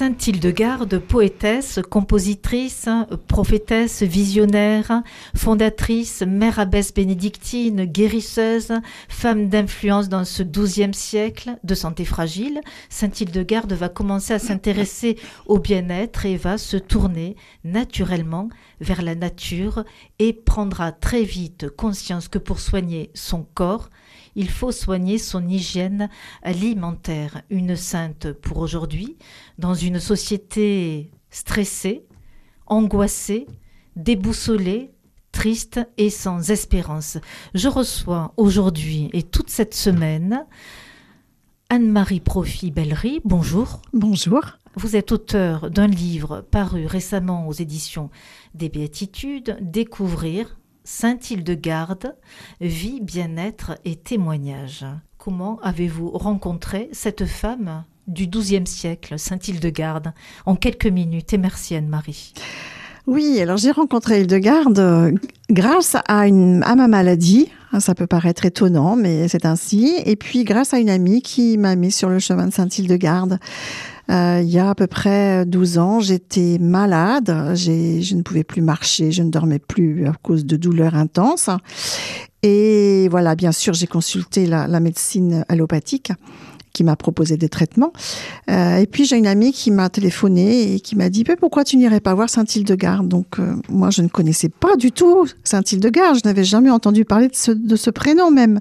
Sainte Hildegarde, poétesse, compositrice, prophétesse, visionnaire, fondatrice, mère abbesse bénédictine, guérisseuse, femme d'influence dans ce XIIe siècle de santé fragile, Sainte Hildegarde va commencer à s'intéresser au bien-être et va se tourner naturellement vers la nature et prendra très vite conscience que pour soigner son corps, il faut soigner son hygiène alimentaire. Une sainte pour aujourd'hui, dans une société stressée, angoissée, déboussolée, triste et sans espérance. Je reçois aujourd'hui et toute cette semaine Anne-Marie Profit-Bellery. Bonjour. Bonjour. Vous êtes auteur d'un livre paru récemment aux éditions des Béatitudes, Découvrir Sainte-Hildegarde, vie, bien-être et témoignage. Comment avez-vous rencontré cette femme du XIIe siècle, Sainte-Hildegarde, en quelques minutes? Et merci Anne-Marie. Oui, alors j'ai rencontré Hildegarde euh, grâce à ma maladie. Ah, ça peut paraître étonnant, mais c'est ainsi. Et puis grâce à une amie qui m'a mis sur le chemin de Sainte-Hildegarde. Euh, il y a à peu près 12 ans, j'étais malade, je ne pouvais plus marcher, je ne dormais plus à cause de douleurs intenses. Et voilà, bien sûr, j'ai consulté la, la médecine allopathique m'a proposé des traitements. Euh, et puis j'ai une amie qui m'a téléphoné et qui m'a dit pourquoi tu n'irais pas voir Saint-Hildegarde? Donc euh, moi je ne connaissais pas du tout Saint-Hildegarde, je n'avais jamais entendu parler de ce, de ce prénom même.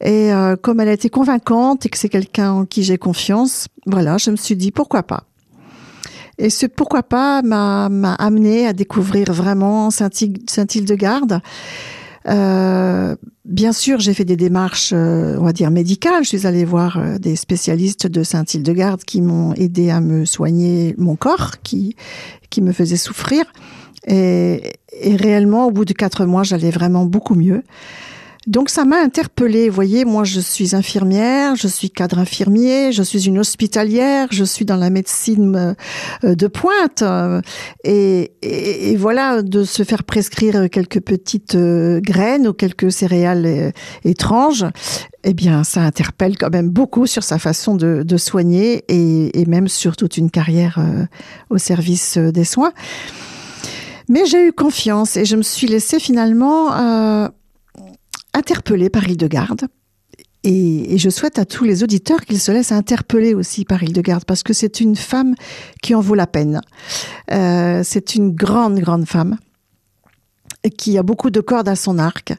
Et euh, comme elle a été convaincante et que c'est quelqu'un en qui j'ai confiance, voilà, je me suis dit pourquoi pas? Et ce pourquoi pas m'a amené à découvrir vraiment Saint-Hildegarde. Euh, bien sûr, j'ai fait des démarches, euh, on va dire médicales. Je suis allée voir euh, des spécialistes de Saint-Hildegarde qui m'ont aidé à me soigner mon corps, qui qui me faisait souffrir. Et, et réellement, au bout de quatre mois, j'allais vraiment beaucoup mieux. Donc ça m'a interpellée. Vous voyez, moi je suis infirmière, je suis cadre infirmier, je suis une hospitalière, je suis dans la médecine euh, de pointe. Et, et, et voilà, de se faire prescrire quelques petites euh, graines ou quelques céréales euh, étranges, eh bien ça interpelle quand même beaucoup sur sa façon de, de soigner et, et, même sur toute une carrière au service des soins. Mais j'ai eu confiance et je me suis laissée finalement... Euh, interpellé par Hildegarde. Et, je souhaite à tous les auditeurs qu'ils se laissent interpeller aussi par Hildegarde, parce que c'est une femme qui en vaut la peine. Euh, c'est une grande, grande femme qui a beaucoup de cordes à son arc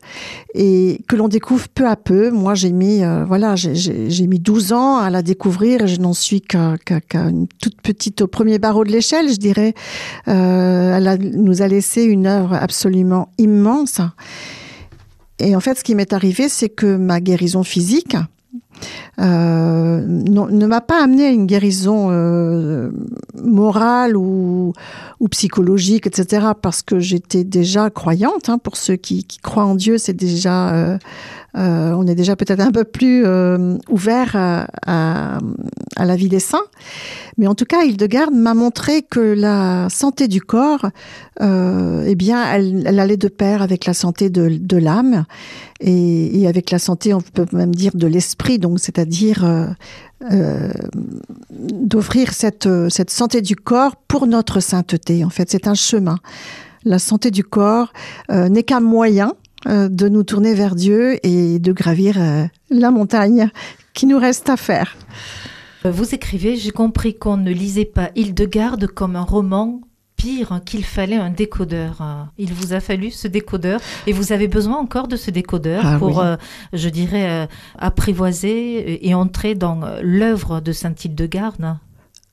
et que l'on découvre peu à peu. Moi, j'ai mis, euh, voilà, j'ai mis 12 ans à la découvrir et je n'en suis qu'à qu qu une toute petite au premier barreau de l'échelle, je dirais. Euh, elle nous a laissé une œuvre absolument immense. Et en fait, ce qui m'est arrivé, c'est que ma guérison physique euh, ne m'a pas amené à une guérison euh, morale ou, ou, psychologique, etc., parce que j'étais déjà croyante. Hein, pour ceux qui, qui, croient en Dieu, c'est déjà euh, euh, on est déjà peut-être un peu plus euh, ouvert à, à, à, la vie des saints. Mais en tout cas, Hildegarde m'a montré que la santé du corps, euh, eh bien, elle, elle, allait de pair avec la santé de, de l'âme et, et, avec la santé, on peut même dire, de l'esprit, donc c'est-à-dire euh, euh, d'offrir cette, cette santé du corps pour notre sainteté. En fait, c'est un chemin. La santé du corps euh, n'est qu'un moyen euh, de nous tourner vers Dieu et de gravir euh, la montagne qui nous reste à faire. Vous écrivez, j'ai compris qu'on ne lisait pas Hildegarde comme un roman pire qu'il fallait un décodeur. Il vous a fallu ce décodeur et vous avez besoin encore de ce décodeur ah, pour, oui. euh, je dirais, euh, apprivoiser et entrer dans l'œuvre de Saint-Hildegarde.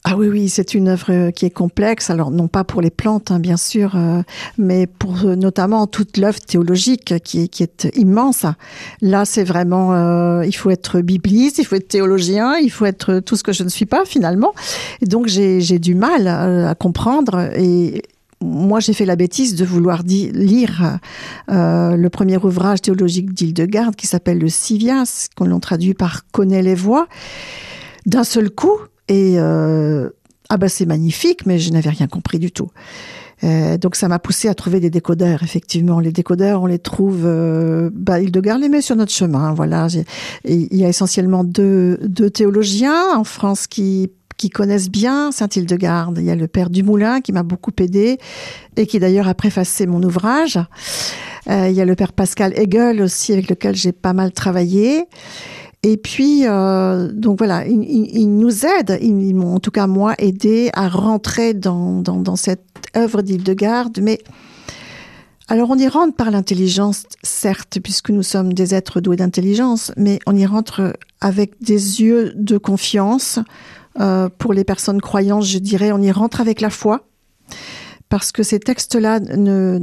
Ah oui, oui, c'est une œuvre euh, qui est complexe. Alors non pas pour les plantes, hein, bien sûr, euh, mais pour euh, notamment toute l'œuvre théologique qui qui est immense. Là, c'est vraiment, euh, il faut être bibliste, il faut être théologien, il faut être tout ce que je ne suis pas finalement. Et donc j'ai du mal à, comprendre et moi, j'ai fait la bêtise de vouloir lire euh, le premier ouvrage théologique d'Hildegarde qui s'appelle le Sivias, qu'on l'on traduit par Connaît les voix, d'un seul coup, et euh, Ah ben c'est magnifique, mais je n'avais rien compris du tout. Euh, donc ça m'a poussé à trouver des décodeurs. Effectivement, les décodeurs, on les trouve. Euh, bah, les met sur notre chemin. Voilà, il y a essentiellement deux, deux théologiens en France qui qui connaissent bien Saint-Hildegarde. Il y a le père Dumoulin qui m'a beaucoup aidé et qui d'ailleurs a préfacé mon ouvrage. Euh, il y a le père Pascal Hegel aussi avec lequel j'ai pas mal travaillé. Et puis, euh, donc voilà, ils, nous m'ont en tout cas moi aidé à rentrer dans cette œuvre d'Hildegarde. Mais alors on y rentre par l'intelligence, certes, puisque nous sommes des êtres doués d'intelligence, mais on y rentre avec des yeux de confiance. Euh, pour les personnes croyantes, je dirais, on y rentre avec la foi, parce que ces textes-là ne,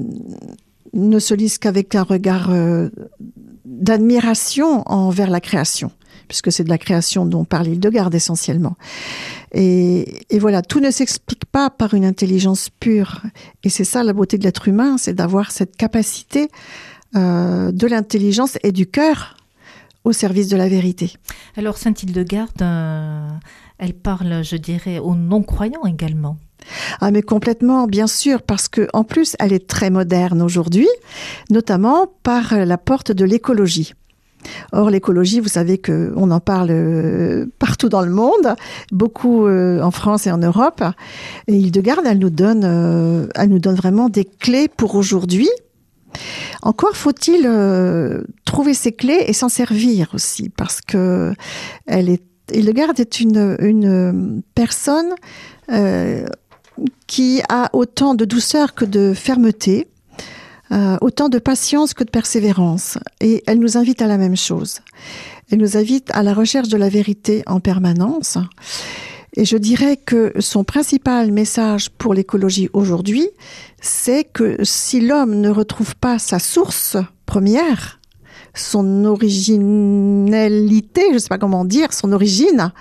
ne se lisent qu'avec un regard euh, d'admiration envers la création, puisque c'est de la création dont parle Hildegarde essentiellement. Et, voilà, tout ne s'explique pas par une intelligence pure. Et c'est ça la beauté de l'être humain, c'est d'avoir cette capacité euh, de l'intelligence et du cœur au service de la vérité. Alors Sainte Hildegarde, euh, elle parle, je dirais, aux non-croyants également. Ah mais complètement, bien sûr, parce que en plus elle est très moderne aujourd'hui, notamment par la porte de l'écologie. Or, l'écologie, vous savez que on en parle euh, partout dans le monde, beaucoup euh, en France et en Europe. Et Hildegarde, elle nous donne, euh, elle nous donne vraiment des clés pour aujourd'hui. Encore faut-il trouver ces clés et s'en servir aussi, parce que elle est, est une, une personne qui a autant de douceur que de fermeté, euh, autant de patience que de persévérance. Et elle nous invite à la même chose. Elle nous invite à la recherche de la vérité en permanence. Et je dirais que son principal message pour l'écologie aujourd'hui, c'est que si l'homme ne retrouve pas sa source première, son originalité, je ne sais pas comment dire, son origine,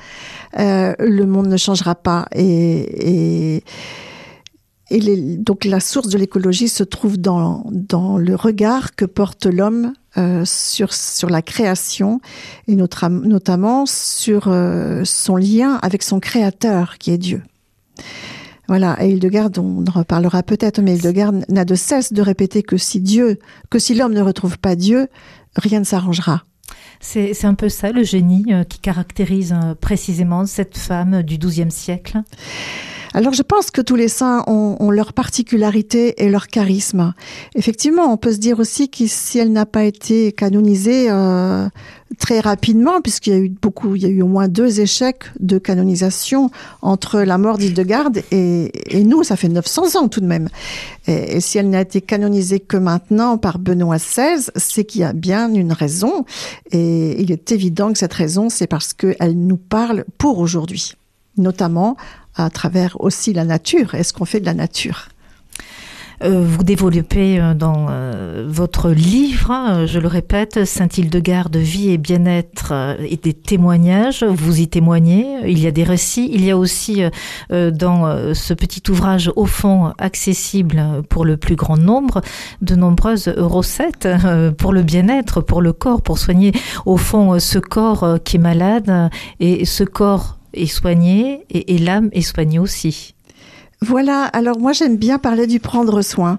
euh, le monde ne changera pas. Et, donc la source de l'écologie se trouve dans, dans le regard que porte l'homme euh, sur, sur la création et notre, notamment sur euh, son lien avec son créateur qui est Dieu. Voilà, et Hildegarde, on en reparlera peut-être, mais Hildegarde n'a de cesse de répéter que si Dieu, que si l'homme ne retrouve pas Dieu, rien ne s'arrangera. C'est un peu ça le génie euh, qui caractérise euh, précisément cette femme du XIIe siècle? Alors je pense que tous les saints ont, ont, leur particularité et leur charisme. Effectivement, on peut se dire aussi que si elle n'a pas été canonisée euh, très rapidement, puisqu'il y a eu beaucoup, il y a eu au moins deux échecs de canonisation entre la mort d'Hildegarde et, et nous, ça fait 900 ans tout de même. Et, et si elle n'a été canonisée que maintenant par Benoît XVI, c'est qu'il y a bien une raison. Et il est évident que cette raison, c'est parce qu'elle nous parle pour aujourd'hui notamment à travers aussi la nature. Est-ce qu'on fait de la nature? Euh, vous développez euh, dans euh, votre livre, je le répète, Saint-Hildegarde, vie et bien-être et des témoignages. Vous y témoignez. Il y a des récits. Il y a aussi dans ce petit ouvrage au fond accessible pour le plus grand nombre de nombreuses recettes pour le bien-être, pour le corps, pour soigner au fond ce corps qui est malade et ce corps est soigné et, et l'âme est soignée aussi. Voilà, alors moi j'aime bien parler du prendre soin.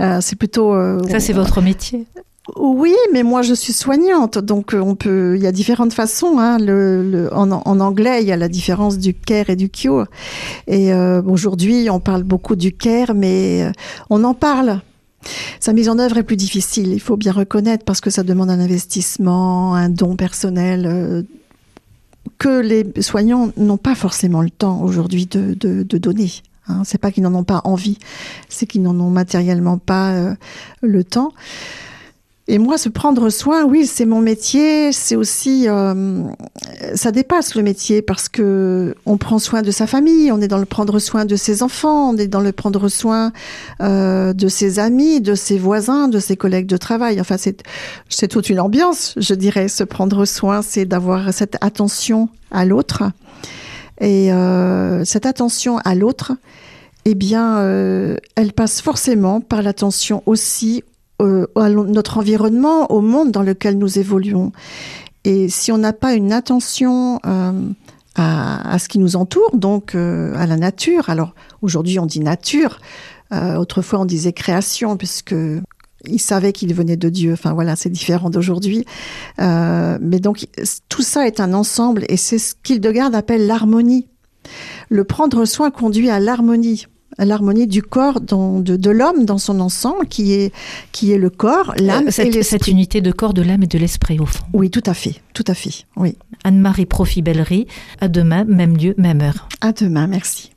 Euh, c'est plutôt... Euh, Ça c'est votre métier oui, mais moi je suis soignante, donc euh, on peut. Il y a différentes façons. Hein. Le, le, en, en, anglais, il y a la différence du care et du cure. Et euh, aujourd'hui, on parle beaucoup du care, mais on en parle. Sa mise en œuvre est plus difficile, il faut bien reconnaître, parce que ça demande un investissement, un don personnel. Que les soignants n'ont pas forcément le temps aujourd'hui de, donner. Hein. C'est pas qu'ils n'en ont pas envie, c'est qu'ils n'en ont matériellement pas euh, le temps. Et moi, se prendre soin, oui, c'est mon métier. C'est aussi, euh, ça dépasse le métier parce que on prend soin de sa famille, on est dans le prendre soin de ses enfants, on est dans le prendre soin euh, de ses amis, de ses voisins, de ses collègues de travail. Enfin, c'est toute une ambiance, je dirais. Se prendre soin, c'est d'avoir cette attention à l'autre et euh, cette attention à l'autre. Eh bien, elle passe forcément par l'attention aussi euh, notre environnement, au monde dans lequel nous évoluons. Et si on n'a pas une attention euh, à, ce qui nous entoure, donc euh, à la nature. Alors aujourd'hui on dit nature, autrefois on disait création, puisque il savait qu'il venait de Dieu. Enfin voilà, c'est différent d'aujourd'hui. Mais donc tout ça est un ensemble et c'est ce qu'Hildegard appelle l'harmonie. Le prendre soin conduit à l'harmonie l'harmonie du corps de, l'homme dans son ensemble, qui est, qui est le corps, l'âme et l'esprit. Cette unité de corps, de l'âme et de l'esprit, au fond. Oui, tout à fait, tout à fait, oui. Anne-Marie Profibellerie, à demain, même lieu, même heure. À demain, merci.